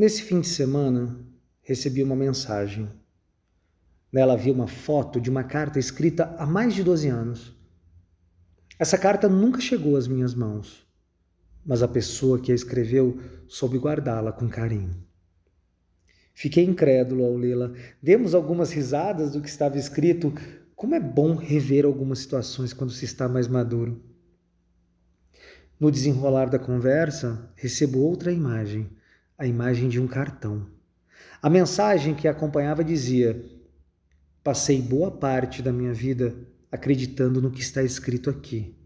Nesse fim de semana, recebi uma mensagem. Nela havia uma foto de uma carta escrita há mais de 12 anos. Essa carta nunca chegou às minhas mãos, mas a pessoa que a escreveu soube guardá-la com carinho. Fiquei incrédulo ao lê-la. Demos algumas risadas do que estava escrito. Como é bom rever algumas situações quando se está mais maduro. No desenrolar da conversa, recebo outra imagem a imagem de um cartão. A mensagem que acompanhava dizia: Passei boa parte da minha vida acreditando no que está escrito aqui.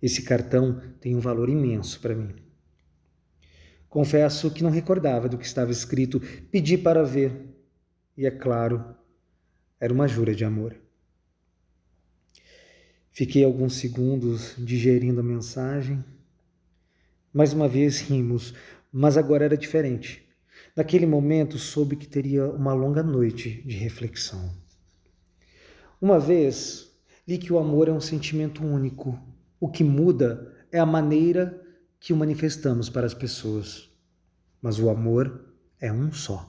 Esse cartão tem um valor imenso para mim. Confesso que não recordava do que estava escrito, pedi para ver, e é claro, era uma jura de amor. Fiquei alguns segundos digerindo a mensagem. Mais uma vez rimos, mas agora era diferente. Naquele momento soube que teria uma longa noite de reflexão. Uma vez li que o amor é um sentimento único. O que muda é a maneira que o manifestamos para as pessoas. Mas o amor é um só.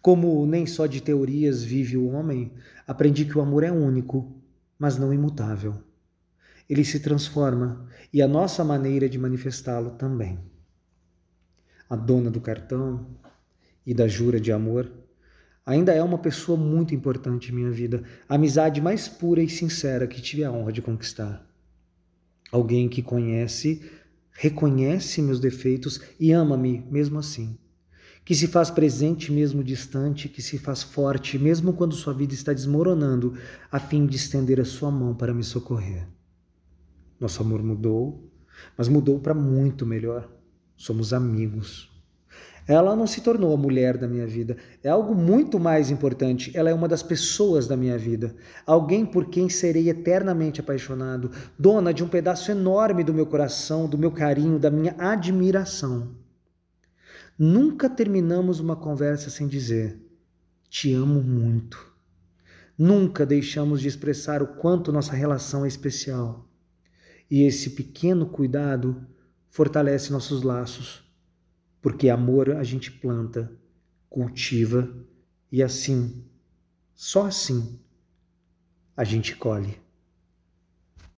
Como nem só de teorias vive o homem, aprendi que o amor é único, mas não imutável. Ele se transforma e a nossa maneira de manifestá-lo também a dona do cartão e da jura de amor, ainda é uma pessoa muito importante em minha vida, a amizade mais pura e sincera que tive a honra de conquistar. Alguém que conhece, reconhece meus defeitos e ama-me mesmo assim. Que se faz presente mesmo distante, que se faz forte mesmo quando sua vida está desmoronando, a fim de estender a sua mão para me socorrer. Nosso amor mudou, mas mudou para muito melhor somos amigos. Ela não se tornou a mulher da minha vida, é algo muito mais importante. Ela é uma das pessoas da minha vida, alguém por quem serei eternamente apaixonado, dona de um pedaço enorme do meu coração, do meu carinho, da minha admiração. Nunca terminamos uma conversa sem dizer: Te amo muito. Nunca deixamos de expressar o quanto nossa relação é especial. E esse pequeno cuidado fortalece nossos laços, porque amor a gente planta, cultiva e assim, só assim, a gente colhe.